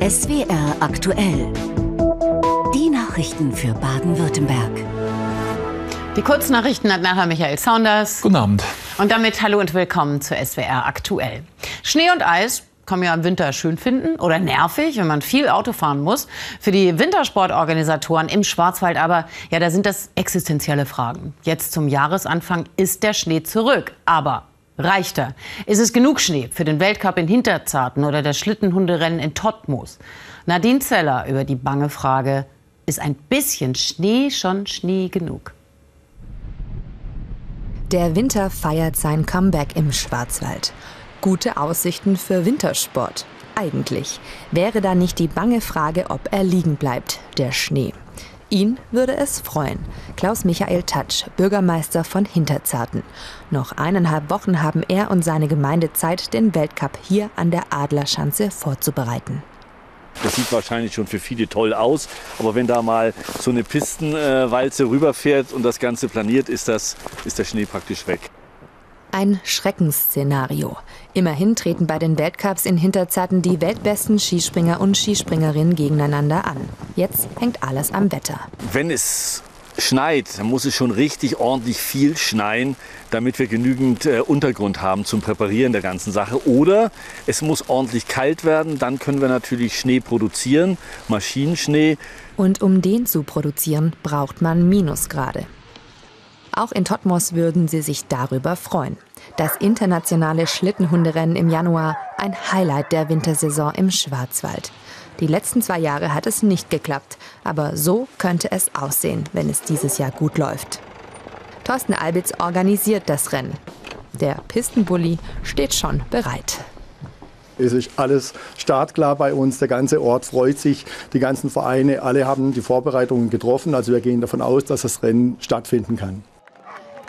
SWR aktuell. Die Nachrichten für Baden-Württemberg. Die Kurznachrichten hat nachher Michael Saunders. Guten Abend. Und damit hallo und willkommen zu SWR aktuell. Schnee und Eis kann man ja im Winter schön finden oder nervig, wenn man viel Auto fahren muss. Für die Wintersportorganisatoren im Schwarzwald aber, ja, da sind das existenzielle Fragen. Jetzt zum Jahresanfang ist der Schnee zurück. Aber reicht er? Ist es genug Schnee für den Weltcup in Hinterzarten oder das Schlittenhunderennen in Tottmoos? Nadine Zeller über die bange Frage, ist ein bisschen Schnee schon Schnee genug? Der Winter feiert sein Comeback im Schwarzwald gute Aussichten für Wintersport. Eigentlich wäre da nicht die bange Frage, ob er liegen bleibt, der Schnee. Ihn würde es freuen. Klaus Michael Tatsch, Bürgermeister von Hinterzarten. Noch eineinhalb Wochen haben er und seine Gemeinde Zeit, den Weltcup hier an der Adlerschanze vorzubereiten. Das sieht wahrscheinlich schon für viele toll aus, aber wenn da mal so eine Pistenwalze rüberfährt und das Ganze planiert, ist, das, ist der Schnee praktisch weg. Ein Schreckensszenario. Immerhin treten bei den Weltcups in Hinterzarten die weltbesten Skispringer und Skispringerinnen gegeneinander an. Jetzt hängt alles am Wetter. Wenn es schneit, dann muss es schon richtig ordentlich viel schneien, damit wir genügend äh, Untergrund haben zum Präparieren der ganzen Sache. Oder es muss ordentlich kalt werden, dann können wir natürlich Schnee produzieren, Maschinenschnee. Und um den zu produzieren, braucht man Minusgrade. Auch in Totmos würden sie sich darüber freuen. Das internationale Schlittenhunderennen im Januar, ein Highlight der Wintersaison im Schwarzwald. Die letzten zwei Jahre hat es nicht geklappt, aber so könnte es aussehen, wenn es dieses Jahr gut läuft. Thorsten Albitz organisiert das Rennen. Der Pistenbully steht schon bereit. Es ist alles startklar bei uns. Der ganze Ort freut sich. Die ganzen Vereine, alle haben die Vorbereitungen getroffen. Also wir gehen davon aus, dass das Rennen stattfinden kann.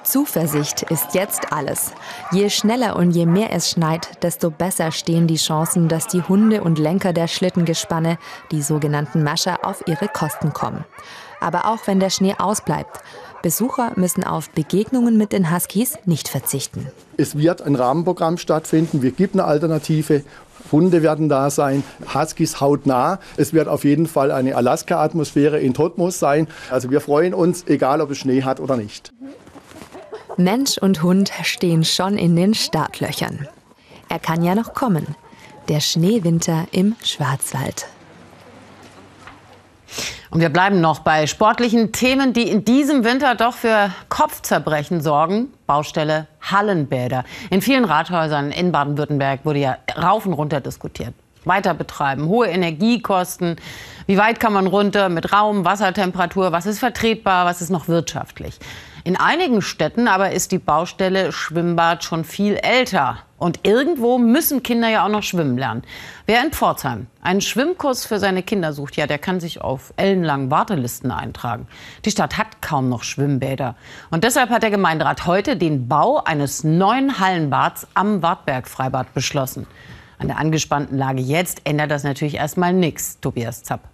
Zuversicht ist jetzt alles. Je schneller und je mehr es schneit, desto besser stehen die Chancen, dass die Hunde und Lenker der Schlittengespanne, die sogenannten Mascher, auf ihre Kosten kommen. Aber auch wenn der Schnee ausbleibt, Besucher müssen auf Begegnungen mit den Huskies nicht verzichten. Es wird ein Rahmenprogramm stattfinden. Wir geben eine Alternative. Hunde werden da sein, Huskies hautnah. Es wird auf jeden Fall eine Alaska-Atmosphäre in Totmos sein. Also wir freuen uns, egal ob es Schnee hat oder nicht. Mensch und Hund stehen schon in den Startlöchern. Er kann ja noch kommen. Der Schneewinter im Schwarzwald. Und wir bleiben noch bei sportlichen Themen, die in diesem Winter doch für Kopfzerbrechen sorgen. Baustelle Hallenbäder. In vielen Rathäusern in Baden-Württemberg wurde ja rauf und runter diskutiert. Weiter betreiben, hohe Energiekosten. Wie weit kann man runter mit Raum, Wassertemperatur? Was ist vertretbar? Was ist noch wirtschaftlich? In einigen Städten aber ist die Baustelle Schwimmbad schon viel älter. Und irgendwo müssen Kinder ja auch noch schwimmen lernen. Wer in Pforzheim einen Schwimmkurs für seine Kinder sucht, ja, der kann sich auf ellenlangen Wartelisten eintragen. Die Stadt hat kaum noch Schwimmbäder. Und deshalb hat der Gemeinderat heute den Bau eines neuen Hallenbads am Wartberg-Freibad beschlossen. An der angespannten Lage jetzt ändert das natürlich erstmal nichts, Tobias Zapp.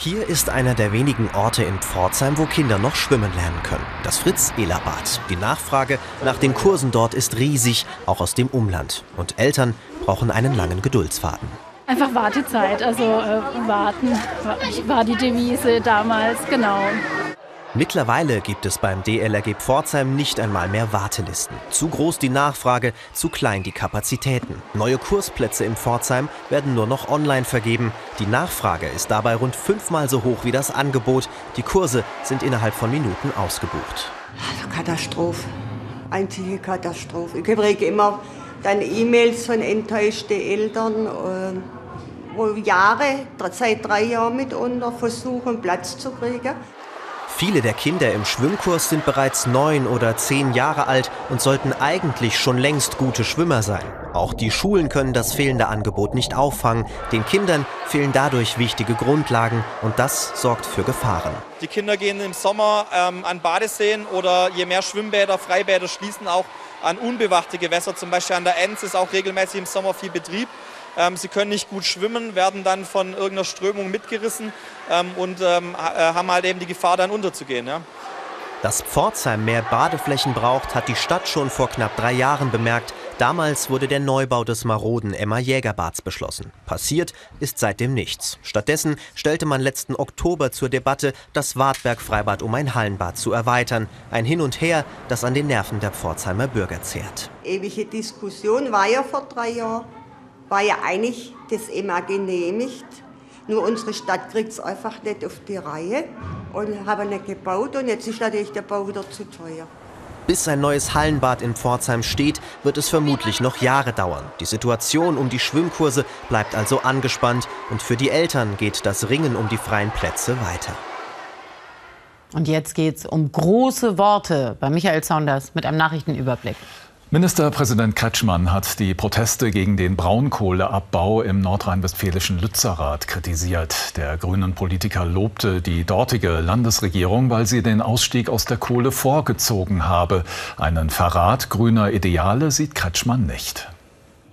Hier ist einer der wenigen Orte in Pforzheim, wo Kinder noch schwimmen lernen können. Das Fritz-Ehler-Bad. Die Nachfrage nach den Kursen dort ist riesig, auch aus dem Umland. Und Eltern brauchen einen langen Geduldsfaden. Einfach Wartezeit, also äh, warten war die Devise damals, genau. Mittlerweile gibt es beim DLRG Pforzheim nicht einmal mehr Wartelisten. Zu groß die Nachfrage, zu klein die Kapazitäten. Neue Kursplätze in Pforzheim werden nur noch online vergeben. Die Nachfrage ist dabei rund fünfmal so hoch wie das Angebot. Die Kurse sind innerhalb von Minuten ausgebucht. Also Katastrophe. Einzige Katastrophe. Ich kriege immer dann E-Mails von enttäuschten Eltern, äh, wo Jahre, seit drei Jahren mitunter versuchen, Platz zu kriegen. Viele der Kinder im Schwimmkurs sind bereits neun oder zehn Jahre alt und sollten eigentlich schon längst gute Schwimmer sein. Auch die Schulen können das fehlende Angebot nicht auffangen. Den Kindern fehlen dadurch wichtige Grundlagen und das sorgt für Gefahren. Die Kinder gehen im Sommer ähm, an Badeseen oder je mehr Schwimmbäder, Freibäder schließen auch an unbewachte Gewässer. Zum Beispiel an der Enz ist auch regelmäßig im Sommer viel Betrieb. Ähm, sie können nicht gut schwimmen, werden dann von irgendeiner Strömung mitgerissen ähm, und ähm, äh, haben halt eben die Gefahr, dann unterzugehen. Ja. Dass Pforzheim mehr Badeflächen braucht, hat die Stadt schon vor knapp drei Jahren bemerkt. Damals wurde der Neubau des maroden Emma-Jägerbads beschlossen. Passiert ist seitdem nichts. Stattdessen stellte man letzten Oktober zur Debatte, das Wartberg-Freibad um ein Hallenbad zu erweitern. Ein Hin und Her, das an den Nerven der Pforzheimer Bürger zehrt. Ewige Diskussion war ja vor drei Jahren. War ja eigentlich das Emma genehmigt. Nur unsere Stadt kriegt es einfach nicht auf die Reihe und haben nicht gebaut. Und jetzt ist natürlich der Bau wieder zu teuer. Bis ein neues Hallenbad in Pforzheim steht, wird es vermutlich noch Jahre dauern. Die Situation um die Schwimmkurse bleibt also angespannt und für die Eltern geht das Ringen um die freien Plätze weiter. Und jetzt geht es um große Worte bei Michael Saunders mit einem Nachrichtenüberblick. Ministerpräsident Kretschmann hat die Proteste gegen den Braunkohleabbau im nordrhein-westfälischen Lützerath kritisiert. Der grünen Politiker lobte die dortige Landesregierung, weil sie den Ausstieg aus der Kohle vorgezogen habe. Einen Verrat grüner Ideale sieht Kretschmann nicht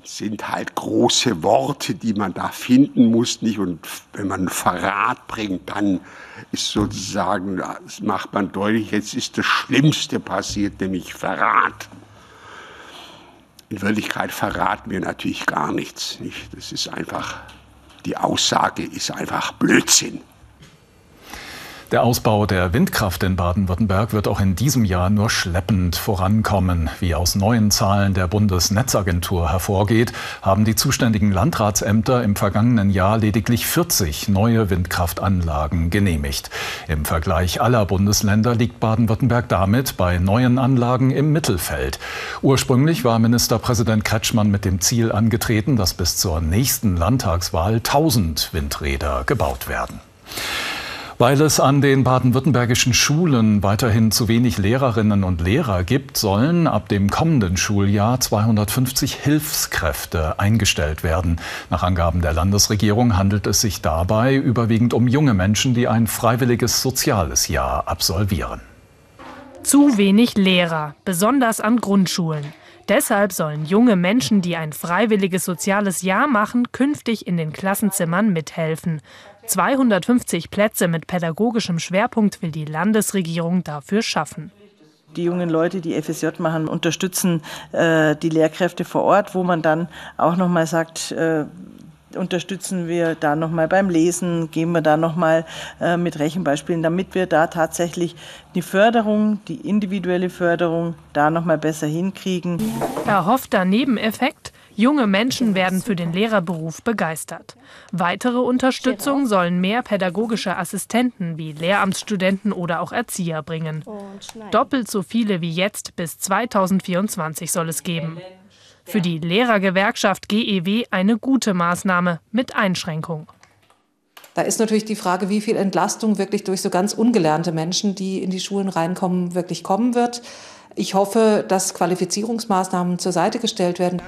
sind halt große Worte, die man da finden muss. Nicht? Und wenn man Verrat bringt, dann ist sozusagen, das macht man deutlich, jetzt ist das Schlimmste passiert, nämlich Verrat. In Wirklichkeit verraten wir natürlich gar nichts. Nicht? Das ist einfach, die Aussage ist einfach Blödsinn. Der Ausbau der Windkraft in Baden-Württemberg wird auch in diesem Jahr nur schleppend vorankommen. Wie aus neuen Zahlen der Bundesnetzagentur hervorgeht, haben die zuständigen Landratsämter im vergangenen Jahr lediglich 40 neue Windkraftanlagen genehmigt. Im Vergleich aller Bundesländer liegt Baden-Württemberg damit bei neuen Anlagen im Mittelfeld. Ursprünglich war Ministerpräsident Kretschmann mit dem Ziel angetreten, dass bis zur nächsten Landtagswahl 1000 Windräder gebaut werden. Weil es an den baden-württembergischen Schulen weiterhin zu wenig Lehrerinnen und Lehrer gibt, sollen ab dem kommenden Schuljahr 250 Hilfskräfte eingestellt werden. Nach Angaben der Landesregierung handelt es sich dabei überwiegend um junge Menschen, die ein freiwilliges soziales Jahr absolvieren. Zu wenig Lehrer, besonders an Grundschulen. Deshalb sollen junge Menschen, die ein freiwilliges soziales Jahr machen, künftig in den Klassenzimmern mithelfen. 250 Plätze mit pädagogischem Schwerpunkt will die Landesregierung dafür schaffen. Die jungen Leute, die FSJ machen, unterstützen äh, die Lehrkräfte vor Ort, wo man dann auch noch mal sagt, äh, unterstützen wir da noch mal beim Lesen, gehen wir da noch mal äh, mit Rechenbeispielen, damit wir da tatsächlich die Förderung, die individuelle Förderung da noch mal besser hinkriegen. Erhoffter Nebeneffekt Junge Menschen werden für den Lehrerberuf begeistert. Weitere Unterstützung sollen mehr pädagogische Assistenten wie Lehramtsstudenten oder auch Erzieher bringen. Doppelt so viele wie jetzt bis 2024 soll es geben. Für die Lehrergewerkschaft GEW eine gute Maßnahme mit Einschränkung. Da ist natürlich die Frage, wie viel Entlastung wirklich durch so ganz ungelernte Menschen, die in die Schulen reinkommen, wirklich kommen wird. Ich hoffe, dass Qualifizierungsmaßnahmen zur Seite gestellt werden.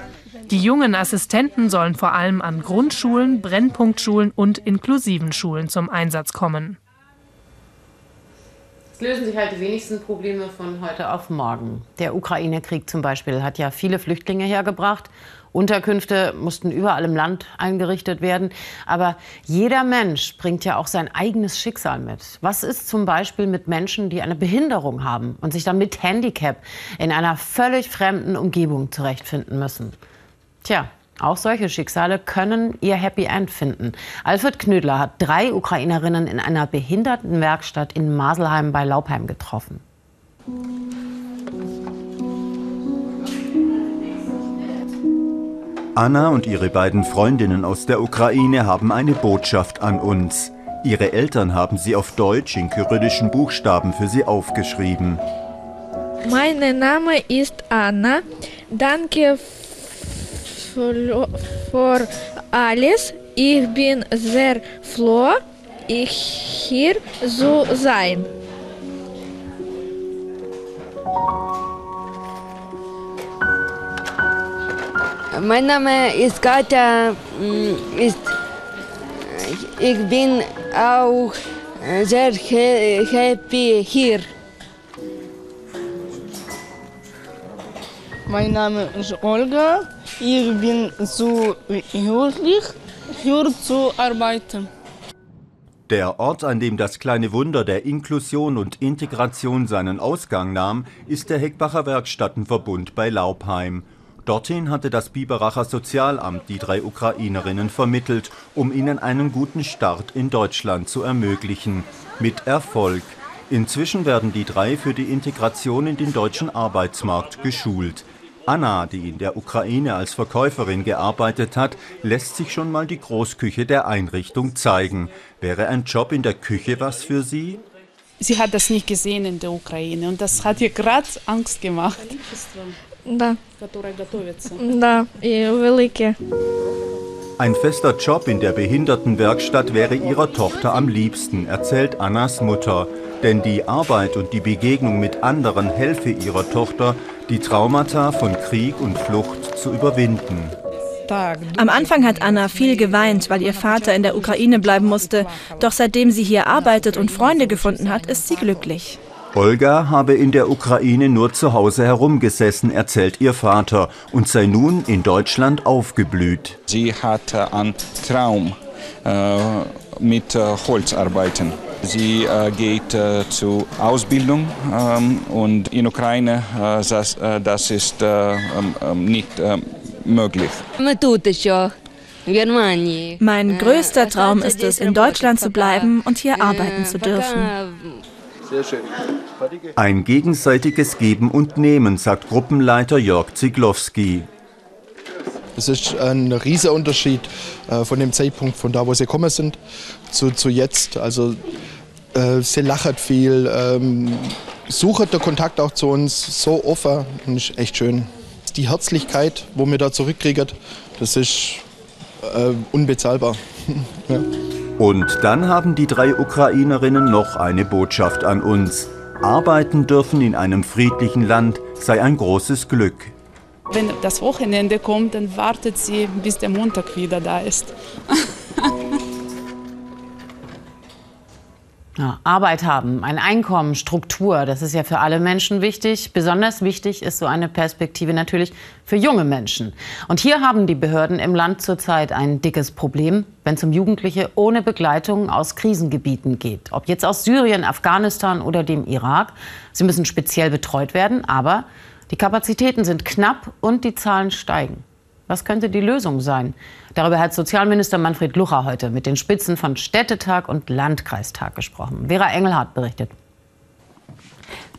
Die jungen Assistenten sollen vor allem an Grundschulen, Brennpunktschulen und inklusiven Schulen zum Einsatz kommen. Es lösen sich halt die wenigsten Probleme von heute auf morgen. Der Ukraine-Krieg zum Beispiel hat ja viele Flüchtlinge hergebracht. Unterkünfte mussten überall im Land eingerichtet werden. Aber jeder Mensch bringt ja auch sein eigenes Schicksal mit. Was ist zum Beispiel mit Menschen, die eine Behinderung haben und sich dann mit Handicap in einer völlig fremden Umgebung zurechtfinden müssen? Tja, auch solche Schicksale können ihr Happy End finden. Alfred Knödler hat drei Ukrainerinnen in einer Behindertenwerkstatt in Maselheim bei Laubheim getroffen. Anna und ihre beiden Freundinnen aus der Ukraine haben eine Botschaft an uns. Ihre Eltern haben sie auf Deutsch in kyrillischen Buchstaben für sie aufgeschrieben. Mein Name ist Anna. Danke für alles. Ich bin sehr froh, hier zu sein. Mein Name ist Katja. Mm, ist, ich bin auch sehr happy hier. Mein Name ist Olga. Ich bin so glücklich, hier zu arbeiten. Der Ort, an dem das kleine Wunder der Inklusion und Integration seinen Ausgang nahm, ist der Heckbacher Werkstattenverbund bei Laubheim. Dorthin hatte das Biberacher Sozialamt die drei Ukrainerinnen vermittelt, um ihnen einen guten Start in Deutschland zu ermöglichen. Mit Erfolg. Inzwischen werden die drei für die Integration in den deutschen Arbeitsmarkt geschult. Anna, die in der Ukraine als Verkäuferin gearbeitet hat, lässt sich schon mal die Großküche der Einrichtung zeigen. Wäre ein Job in der Küche was für sie? Sie hat das nicht gesehen in der Ukraine und das hat ihr gerade Angst gemacht Да. Да, і велике. Ein fester Job in der Behindertenwerkstatt wäre ihrer Tochter am liebsten, erzählt Annas Mutter. Denn die Arbeit und die Begegnung mit anderen helfe ihrer Tochter, die Traumata von Krieg und Flucht zu überwinden. Am Anfang hat Anna viel geweint, weil ihr Vater in der Ukraine bleiben musste. Doch seitdem sie hier arbeitet und Freunde gefunden hat, ist sie glücklich. Olga habe in der Ukraine nur zu Hause herumgesessen, erzählt ihr Vater, und sei nun in Deutschland aufgeblüht. Sie hatte einen Traum äh, mit äh, Holzarbeiten. Sie äh, geht äh, zur Ausbildung ähm, und in Ukraine äh, das, äh, das ist äh, ähm, nicht möglich. Mein größter Traum ist es, in Deutschland zu bleiben und hier arbeiten zu dürfen. Sehr schön. Ein gegenseitiges Geben und Nehmen, sagt Gruppenleiter Jörg Ziglowski. Es ist ein riesiger Unterschied äh, von dem Zeitpunkt, von da, wo sie gekommen sind, zu, zu jetzt. Also äh, sie lachen viel, ähm, suchen den Kontakt auch zu uns so offen und ist echt schön. Die Herzlichkeit, wo wir da zurückkriegen, das ist äh, unbezahlbar. ja. Und dann haben die drei Ukrainerinnen noch eine Botschaft an uns. Arbeiten dürfen in einem friedlichen Land sei ein großes Glück. Wenn das Wochenende kommt, dann wartet sie, bis der Montag wieder da ist. Ja, Arbeit haben, ein Einkommen, Struktur, das ist ja für alle Menschen wichtig. Besonders wichtig ist so eine Perspektive natürlich für junge Menschen. Und hier haben die Behörden im Land zurzeit ein dickes Problem, wenn es um Jugendliche ohne Begleitung aus Krisengebieten geht. Ob jetzt aus Syrien, Afghanistan oder dem Irak. Sie müssen speziell betreut werden, aber die Kapazitäten sind knapp und die Zahlen steigen. Was könnte die Lösung sein? Darüber hat Sozialminister Manfred Lucher heute mit den Spitzen von Städtetag und Landkreistag gesprochen. Vera Engelhardt berichtet.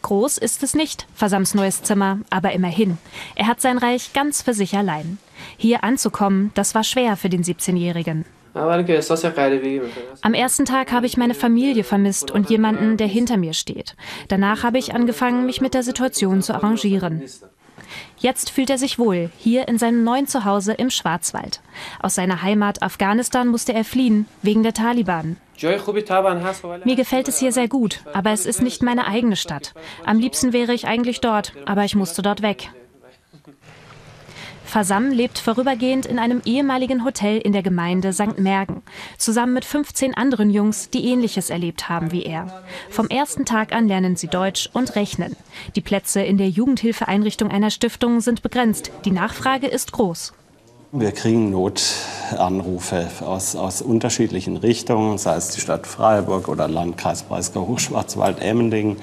Groß ist es nicht, Versams neues Zimmer, aber immerhin. Er hat sein Reich ganz für sich allein. Hier anzukommen, das war schwer für den 17-Jährigen. Am ersten Tag habe ich meine Familie vermisst und jemanden, der hinter mir steht. Danach habe ich angefangen, mich mit der Situation zu arrangieren. Jetzt fühlt er sich wohl, hier in seinem neuen Zuhause im Schwarzwald. Aus seiner Heimat Afghanistan musste er fliehen, wegen der Taliban. Mir gefällt es hier sehr gut, aber es ist nicht meine eigene Stadt. Am liebsten wäre ich eigentlich dort, aber ich musste dort weg. Fasam lebt vorübergehend in einem ehemaligen Hotel in der Gemeinde St. Mergen, zusammen mit 15 anderen Jungs, die Ähnliches erlebt haben wie er. Vom ersten Tag an lernen sie Deutsch und Rechnen. Die Plätze in der Jugendhilfeeinrichtung einer Stiftung sind begrenzt. Die Nachfrage ist groß. Wir kriegen Notanrufe aus, aus unterschiedlichen Richtungen, sei es die Stadt Freiburg oder Landkreis Breisgau-Hochschwarzwald-Emmendingen.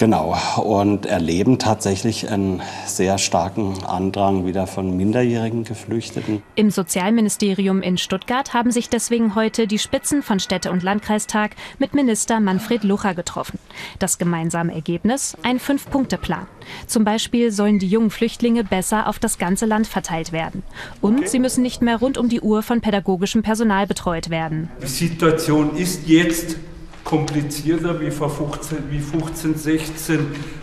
Genau, und erleben tatsächlich einen sehr starken Andrang wieder von minderjährigen Geflüchteten. Im Sozialministerium in Stuttgart haben sich deswegen heute die Spitzen von Städte- und Landkreistag mit Minister Manfred Lucher getroffen. Das gemeinsame Ergebnis? Ein Fünf-Punkte-Plan. Zum Beispiel sollen die jungen Flüchtlinge besser auf das ganze Land verteilt werden. Und okay. sie müssen nicht mehr rund um die Uhr von pädagogischem Personal betreut werden. Die Situation ist jetzt komplizierter wie vor 15, wie 15 16.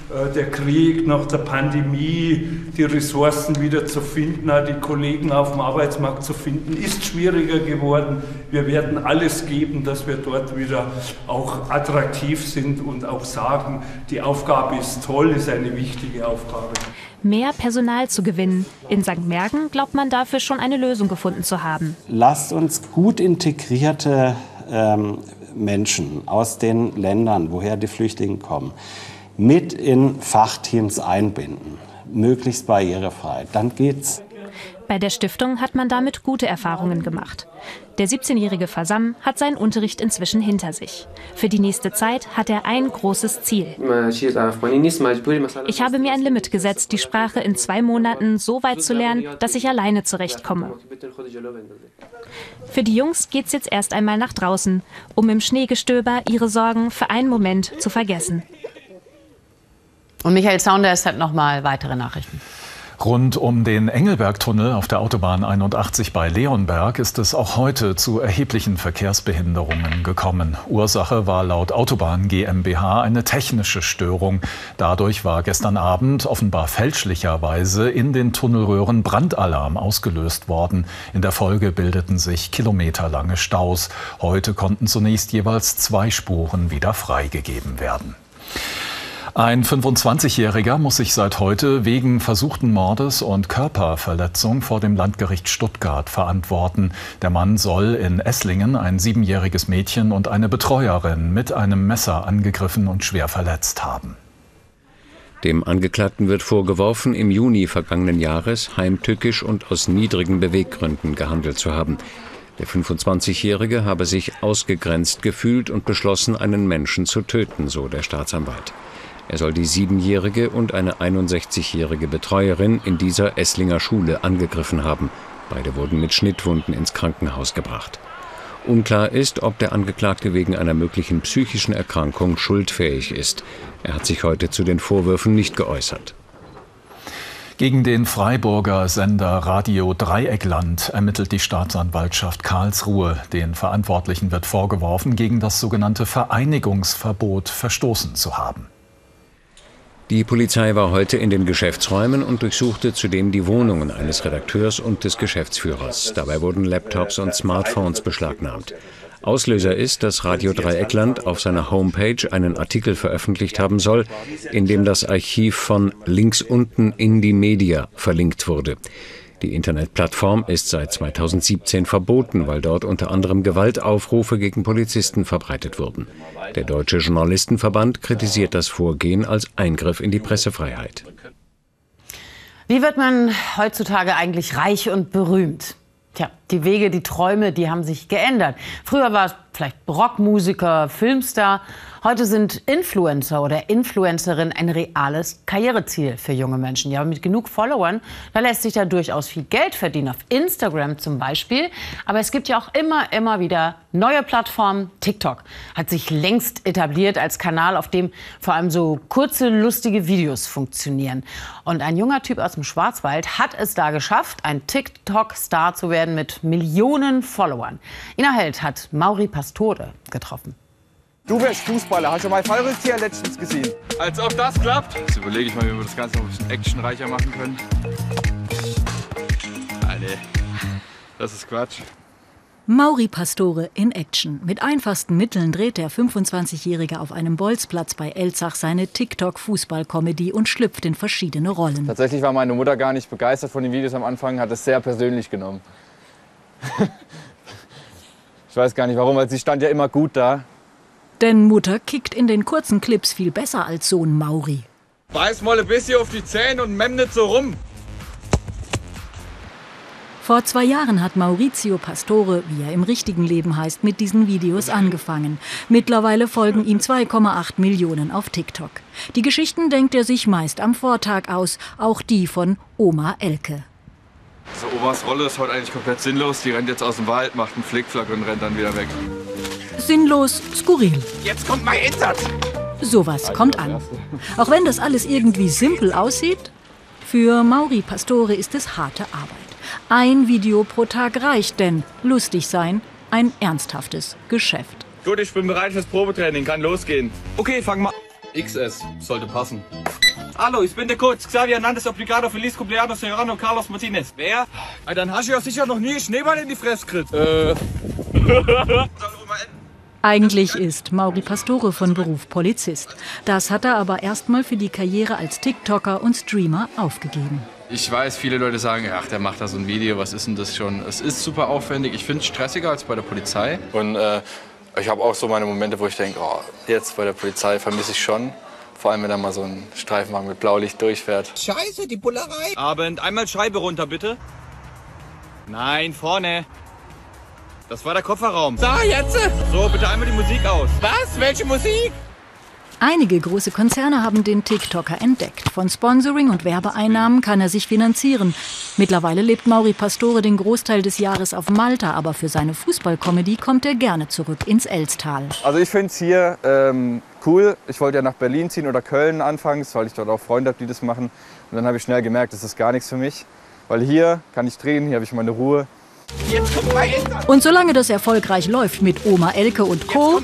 Äh, der Krieg nach der Pandemie, die Ressourcen wieder zu finden, die Kollegen auf dem Arbeitsmarkt zu finden, ist schwieriger geworden. Wir werden alles geben, dass wir dort wieder auch attraktiv sind und auch sagen, die Aufgabe ist toll, ist eine wichtige Aufgabe. Mehr Personal zu gewinnen. In St. Mergen glaubt man dafür schon eine Lösung gefunden zu haben. Lasst uns gut integrierte ähm, Menschen aus den Ländern, woher die Flüchtlinge kommen, mit in Fachteams einbinden, möglichst barrierefrei, dann geht's. Bei der Stiftung hat man damit gute Erfahrungen gemacht. Der 17-jährige Fasam hat seinen Unterricht inzwischen hinter sich. Für die nächste Zeit hat er ein großes Ziel. Ich habe mir ein Limit gesetzt, die Sprache in zwei Monaten so weit zu lernen, dass ich alleine zurechtkomme. Für die Jungs geht's jetzt erst einmal nach draußen, um im Schneegestöber ihre Sorgen für einen Moment zu vergessen. Und Michael Saunders hat noch mal weitere Nachrichten. Rund um den Engelbergtunnel auf der Autobahn 81 bei Leonberg ist es auch heute zu erheblichen Verkehrsbehinderungen gekommen. Ursache war laut Autobahn GmbH eine technische Störung. Dadurch war gestern Abend offenbar fälschlicherweise in den Tunnelröhren Brandalarm ausgelöst worden. In der Folge bildeten sich kilometerlange Staus. Heute konnten zunächst jeweils zwei Spuren wieder freigegeben werden. Ein 25-Jähriger muss sich seit heute wegen versuchten Mordes und Körperverletzung vor dem Landgericht Stuttgart verantworten. Der Mann soll in Esslingen ein siebenjähriges Mädchen und eine Betreuerin mit einem Messer angegriffen und schwer verletzt haben. Dem Angeklagten wird vorgeworfen, im Juni vergangenen Jahres heimtückisch und aus niedrigen Beweggründen gehandelt zu haben. Der 25-Jährige habe sich ausgegrenzt gefühlt und beschlossen, einen Menschen zu töten, so der Staatsanwalt. Er soll die siebenjährige und eine 61-jährige Betreuerin in dieser Esslinger Schule angegriffen haben. Beide wurden mit Schnittwunden ins Krankenhaus gebracht. Unklar ist, ob der Angeklagte wegen einer möglichen psychischen Erkrankung schuldfähig ist. Er hat sich heute zu den Vorwürfen nicht geäußert. Gegen den Freiburger Sender Radio Dreieckland ermittelt die Staatsanwaltschaft Karlsruhe. Den Verantwortlichen wird vorgeworfen, gegen das sogenannte Vereinigungsverbot verstoßen zu haben. Die Polizei war heute in den Geschäftsräumen und durchsuchte zudem die Wohnungen eines Redakteurs und des Geschäftsführers. Dabei wurden Laptops und Smartphones beschlagnahmt. Auslöser ist, dass Radio Dreieckland auf seiner Homepage einen Artikel veröffentlicht haben soll, in dem das Archiv von links unten in die Media verlinkt wurde. Die Internetplattform ist seit 2017 verboten, weil dort unter anderem Gewaltaufrufe gegen Polizisten verbreitet wurden. Der Deutsche Journalistenverband kritisiert das Vorgehen als Eingriff in die Pressefreiheit. Wie wird man heutzutage eigentlich reich und berühmt? Tja, die Wege, die Träume, die haben sich geändert. Früher war es vielleicht Rockmusiker, Filmstar. Heute sind Influencer oder Influencerin ein reales Karriereziel für junge Menschen. Ja, mit genug Followern, da lässt sich da durchaus viel Geld verdienen, auf Instagram zum Beispiel. Aber es gibt ja auch immer, immer wieder neue Plattformen. TikTok hat sich längst etabliert als Kanal, auf dem vor allem so kurze, lustige Videos funktionieren. Und ein junger Typ aus dem Schwarzwald hat es da geschafft, ein TikTok-Star zu werden mit Millionen Followern. Ina Held hat Mauri Pastore getroffen. Du wärst Fußballer. Hast du mal Fallrückzieher letztens gesehen? Als ob das klappt. Jetzt überlege ich mal, wie wir das Ganze noch ein bisschen actionreicher machen können. Nee. Das ist Quatsch. Mauri Pastore in Action. Mit einfachsten Mitteln dreht der 25-Jährige auf einem Bolzplatz bei Elzach seine TikTok-Fußball-Comedy und schlüpft in verschiedene Rollen. Tatsächlich war meine Mutter gar nicht begeistert von den Videos am Anfang, hat es sehr persönlich genommen. ich weiß gar nicht warum, weil sie stand ja immer gut da. Denn Mutter kickt in den kurzen Clips viel besser als Sohn Mauri. Beiß mal ein bisschen auf die Zähne und memm nicht so rum. Vor zwei Jahren hat Maurizio Pastore, wie er im richtigen Leben heißt, mit diesen Videos angefangen. Mittlerweile folgen ihm 2,8 Millionen auf TikTok. Die Geschichten denkt er sich meist am Vortag aus, auch die von Oma Elke. Also Omas Rolle ist heute eigentlich komplett sinnlos. Die rennt jetzt aus dem Wald, macht einen Flickflack und rennt dann wieder weg. Sinnlos, skurril. Jetzt kommt mein Einsatz. Sowas kommt an. Auch wenn das alles irgendwie simpel aussieht, für Mauri Pastore ist es harte Arbeit. Ein Video pro Tag reicht, denn lustig sein, ein ernsthaftes Geschäft. Gut, ich bin bereit fürs Probetraining, kann losgehen. Okay, fang mal. XS, sollte passen. Hallo, ich bin der Coach Xavier Hernandez Obligado Feliz Cumpleaños Serrano Carlos Martinez. Wer? Dann hast du ja sicher noch nie Schneeball in die Fresse gekriegt. Äh. Eigentlich ist Mauri Pastore von Beruf Polizist. Das hat er aber erstmal für die Karriere als TikToker und Streamer aufgegeben. Ich weiß, viele Leute sagen, ach, der macht da so ein Video, was ist denn das schon? Es ist super aufwendig. Ich finde es stressiger als bei der Polizei. Und äh, ich habe auch so meine Momente, wo ich denke, oh, jetzt bei der Polizei vermisse ich schon. Vor allem, wenn da mal so ein Streifenwagen mit Blaulicht durchfährt. Scheiße, die Bullerei. Abend, einmal Scheibe runter, bitte. Nein, vorne. Das war der Kofferraum. Da, jetzt! So, bitte einmal die Musik aus. Was? Welche Musik? Einige große Konzerne haben den TikToker entdeckt. Von Sponsoring und Werbeeinnahmen kann er sich finanzieren. Mittlerweile lebt Mauri Pastore den Großteil des Jahres auf Malta, aber für seine Fußballkomödie kommt er gerne zurück ins Elstal. Also ich finde es hier ähm, cool. Ich wollte ja nach Berlin ziehen oder Köln anfangs, weil ich dort auch Freunde habe, die das machen. Und dann habe ich schnell gemerkt, das ist gar nichts für mich. Weil hier kann ich drehen, hier habe ich meine Ruhe. Und solange das erfolgreich läuft mit Oma Elke und Co.,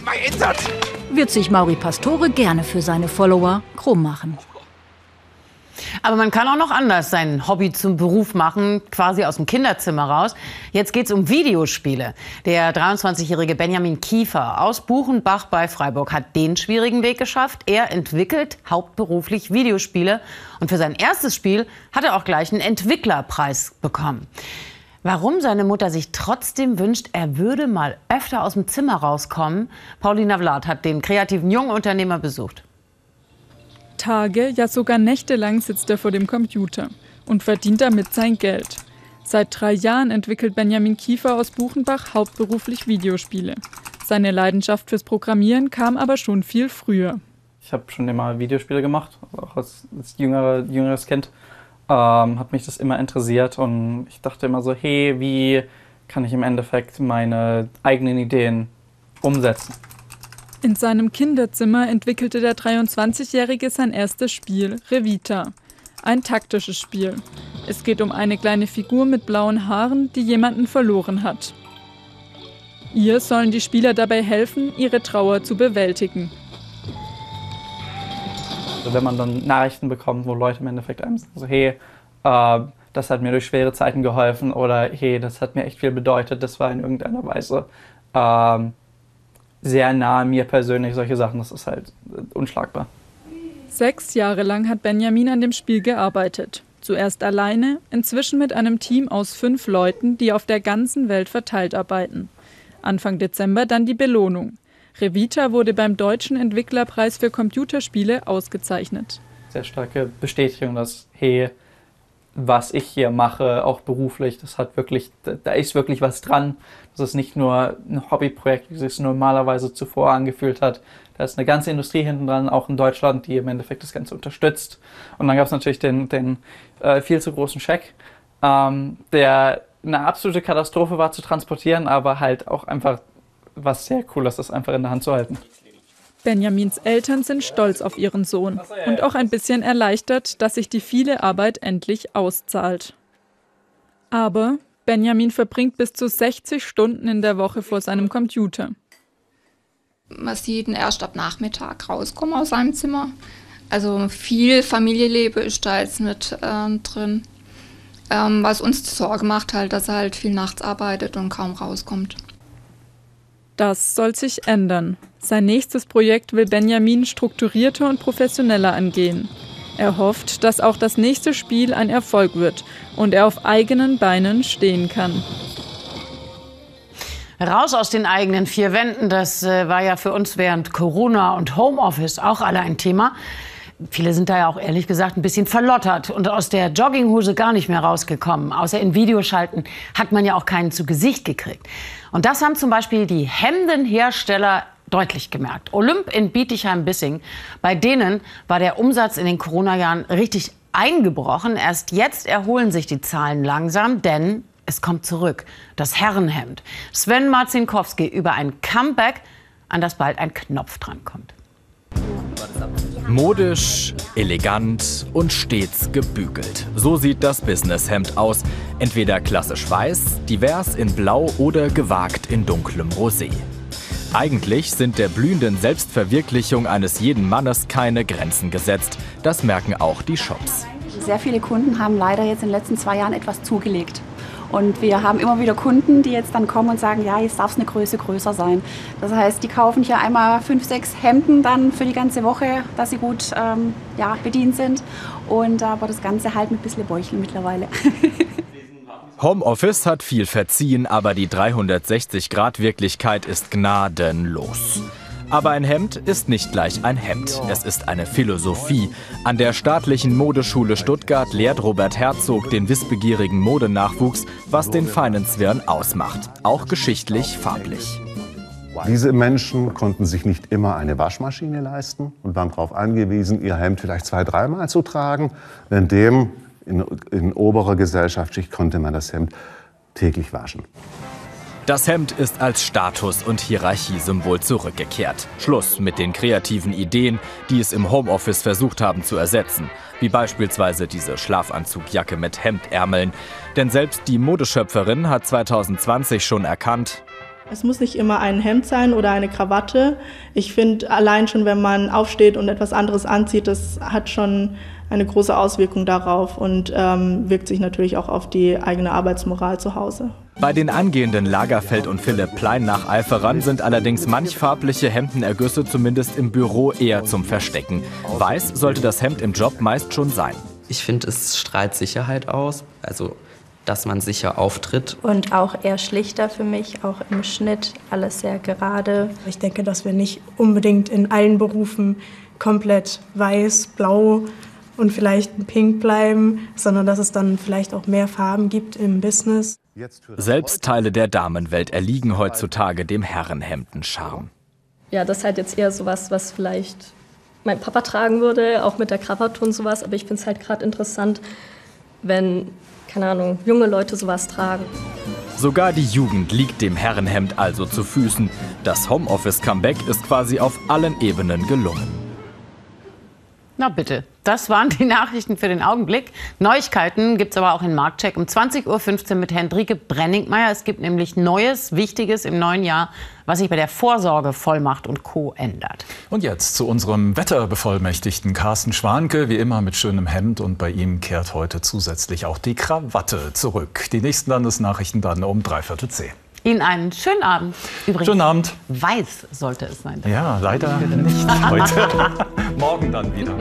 wird sich Mauri Pastore gerne für seine Follower krumm machen. Aber man kann auch noch anders sein Hobby zum Beruf machen, quasi aus dem Kinderzimmer raus. Jetzt geht es um Videospiele. Der 23-jährige Benjamin Kiefer aus Buchenbach bei Freiburg hat den schwierigen Weg geschafft. Er entwickelt hauptberuflich Videospiele und für sein erstes Spiel hat er auch gleich einen Entwicklerpreis bekommen. Warum seine Mutter sich trotzdem wünscht, er würde mal öfter aus dem Zimmer rauskommen, Paulina Vlad hat den kreativen jungen Unternehmer besucht. Tage, ja sogar nächtelang sitzt er vor dem Computer und verdient damit sein Geld. Seit drei Jahren entwickelt Benjamin Kiefer aus Buchenbach hauptberuflich Videospiele. Seine Leidenschaft fürs Programmieren kam aber schon viel früher. Ich habe schon immer Videospiele gemacht, auch als, als jüngere, jüngeres Kind ähm, hat mich das immer interessiert und ich dachte immer so, hey, wie kann ich im Endeffekt meine eigenen Ideen umsetzen? In seinem Kinderzimmer entwickelte der 23-Jährige sein erstes Spiel, Revita. Ein taktisches Spiel. Es geht um eine kleine Figur mit blauen Haaren, die jemanden verloren hat. Ihr sollen die Spieler dabei helfen, ihre Trauer zu bewältigen. Also wenn man dann Nachrichten bekommt, wo Leute im Endeffekt einem sagen, so, hey, äh, das hat mir durch schwere Zeiten geholfen oder hey, das hat mir echt viel bedeutet, das war in irgendeiner Weise äh, sehr nahe mir persönlich, solche Sachen, das ist halt unschlagbar. Sechs Jahre lang hat Benjamin an dem Spiel gearbeitet. Zuerst alleine, inzwischen mit einem Team aus fünf Leuten, die auf der ganzen Welt verteilt arbeiten. Anfang Dezember dann die Belohnung. Revita wurde beim Deutschen Entwicklerpreis für Computerspiele ausgezeichnet. Sehr starke Bestätigung, dass, hey, was ich hier mache, auch beruflich, das hat wirklich, da ist wirklich was dran. Das ist nicht nur ein Hobbyprojekt, wie es sich normalerweise zuvor angefühlt hat. Da ist eine ganze Industrie hinten dran, auch in Deutschland, die im Endeffekt das Ganze unterstützt. Und dann gab es natürlich den, den äh, viel zu großen Scheck, ähm, der eine absolute Katastrophe war zu transportieren, aber halt auch einfach was sehr cool ist, das einfach in der Hand zu halten. Benjamins Eltern sind stolz auf ihren Sohn und auch ein bisschen erleichtert, dass sich die viele Arbeit endlich auszahlt. Aber Benjamin verbringt bis zu 60 Stunden in der Woche vor seinem Computer. Man sieht ihn erst ab Nachmittag rauskommen aus seinem Zimmer. Also viel Familienleben ist da jetzt mit äh, drin. Ähm, was uns Sorge macht, halt, dass er halt viel nachts arbeitet und kaum rauskommt. Das soll sich ändern. Sein nächstes Projekt will Benjamin strukturierter und professioneller angehen. Er hofft, dass auch das nächste Spiel ein Erfolg wird und er auf eigenen Beinen stehen kann. Raus aus den eigenen vier Wänden, das äh, war ja für uns während Corona und Homeoffice auch alle ein Thema. Viele sind da ja auch ehrlich gesagt ein bisschen verlottert und aus der Jogginghose gar nicht mehr rausgekommen. Außer in Videoschalten hat man ja auch keinen zu Gesicht gekriegt. Und das haben zum Beispiel die Hemdenhersteller deutlich gemerkt. Olymp in Bietigheim-Bissing, bei denen war der Umsatz in den Corona-Jahren richtig eingebrochen. Erst jetzt erholen sich die Zahlen langsam, denn es kommt zurück. Das Herrenhemd. Sven Marzinkowski über ein Comeback, an das bald ein Knopf drankommt. Modisch, elegant und stets gebügelt. So sieht das Businesshemd aus. Entweder klassisch weiß, divers in blau oder gewagt in dunklem Rosé. Eigentlich sind der blühenden Selbstverwirklichung eines jeden Mannes keine Grenzen gesetzt. Das merken auch die Shops. Sehr viele Kunden haben leider jetzt in den letzten zwei Jahren etwas zugelegt. Und wir haben immer wieder Kunden, die jetzt dann kommen und sagen, ja, jetzt darf es eine Größe größer sein. Das heißt, die kaufen hier einmal fünf, sechs Hemden dann für die ganze Woche, dass sie gut ähm, ja, bedient sind. Und aber das Ganze halt mit ein bisschen Bäuchel mittlerweile. Homeoffice hat viel verziehen, aber die 360-Grad-Wirklichkeit ist gnadenlos. Aber ein Hemd ist nicht gleich ein Hemd. Es ist eine Philosophie. An der staatlichen Modeschule Stuttgart lehrt Robert Herzog den wissbegierigen Modenachwuchs, was den feinen Zwirn ausmacht. Auch geschichtlich farblich. Diese Menschen konnten sich nicht immer eine Waschmaschine leisten und waren darauf angewiesen, ihr Hemd vielleicht zwei, dreimal zu tragen. In dem in, in oberer Gesellschaftsschicht konnte man das Hemd täglich waschen. Das Hemd ist als Status- und Hierarchiesymbol zurückgekehrt. Schluss mit den kreativen Ideen, die es im Homeoffice versucht haben zu ersetzen, wie beispielsweise diese Schlafanzugjacke mit Hemdärmeln. Denn selbst die Modeschöpferin hat 2020 schon erkannt, es muss nicht immer ein Hemd sein oder eine Krawatte. Ich finde, allein schon, wenn man aufsteht und etwas anderes anzieht, das hat schon eine große Auswirkung darauf und ähm, wirkt sich natürlich auch auf die eigene Arbeitsmoral zu Hause. Bei den angehenden Lagerfeld und Philipp Plein Nacheiferern sind allerdings manchfarbliche Hemdenergüsse zumindest im Büro eher zum Verstecken. Weiß sollte das Hemd im Job meist schon sein. Ich finde, es strahlt Sicherheit aus. Also dass man sicher auftritt. Und auch eher schlichter für mich, auch im Schnitt, alles sehr gerade. Ich denke, dass wir nicht unbedingt in allen Berufen komplett weiß, blau und vielleicht ein Pink bleiben, sondern dass es dann vielleicht auch mehr Farben gibt im Business. Selbst Teile der Damenwelt erliegen heutzutage dem Herrenhemden-Charme. Ja, das ist halt jetzt eher sowas, was vielleicht mein Papa tragen würde, auch mit der Krawatte und sowas. Aber ich finde es halt gerade interessant, wenn, keine Ahnung, junge Leute sowas tragen. Sogar die Jugend liegt dem Herrenhemd also zu Füßen. Das Homeoffice-Comeback ist quasi auf allen Ebenen gelungen. Na bitte, das waren die Nachrichten für den Augenblick. Neuigkeiten gibt es aber auch in Marktcheck um 20.15 Uhr mit Hendrike Brenningmeier. Es gibt nämlich Neues, Wichtiges im neuen Jahr, was sich bei der Vorsorge, Vollmacht und Co. ändert. Und jetzt zu unserem Wetterbevollmächtigten Carsten Schwanke, wie immer mit schönem Hemd. Und bei ihm kehrt heute zusätzlich auch die Krawatte zurück. Die nächsten Landesnachrichten dann um dreiviertel zehn. Ihnen einen schönen Abend. Übrigens, schönen Abend. Weiß sollte es sein. Ja, leider nicht heute. Morgen dann wieder.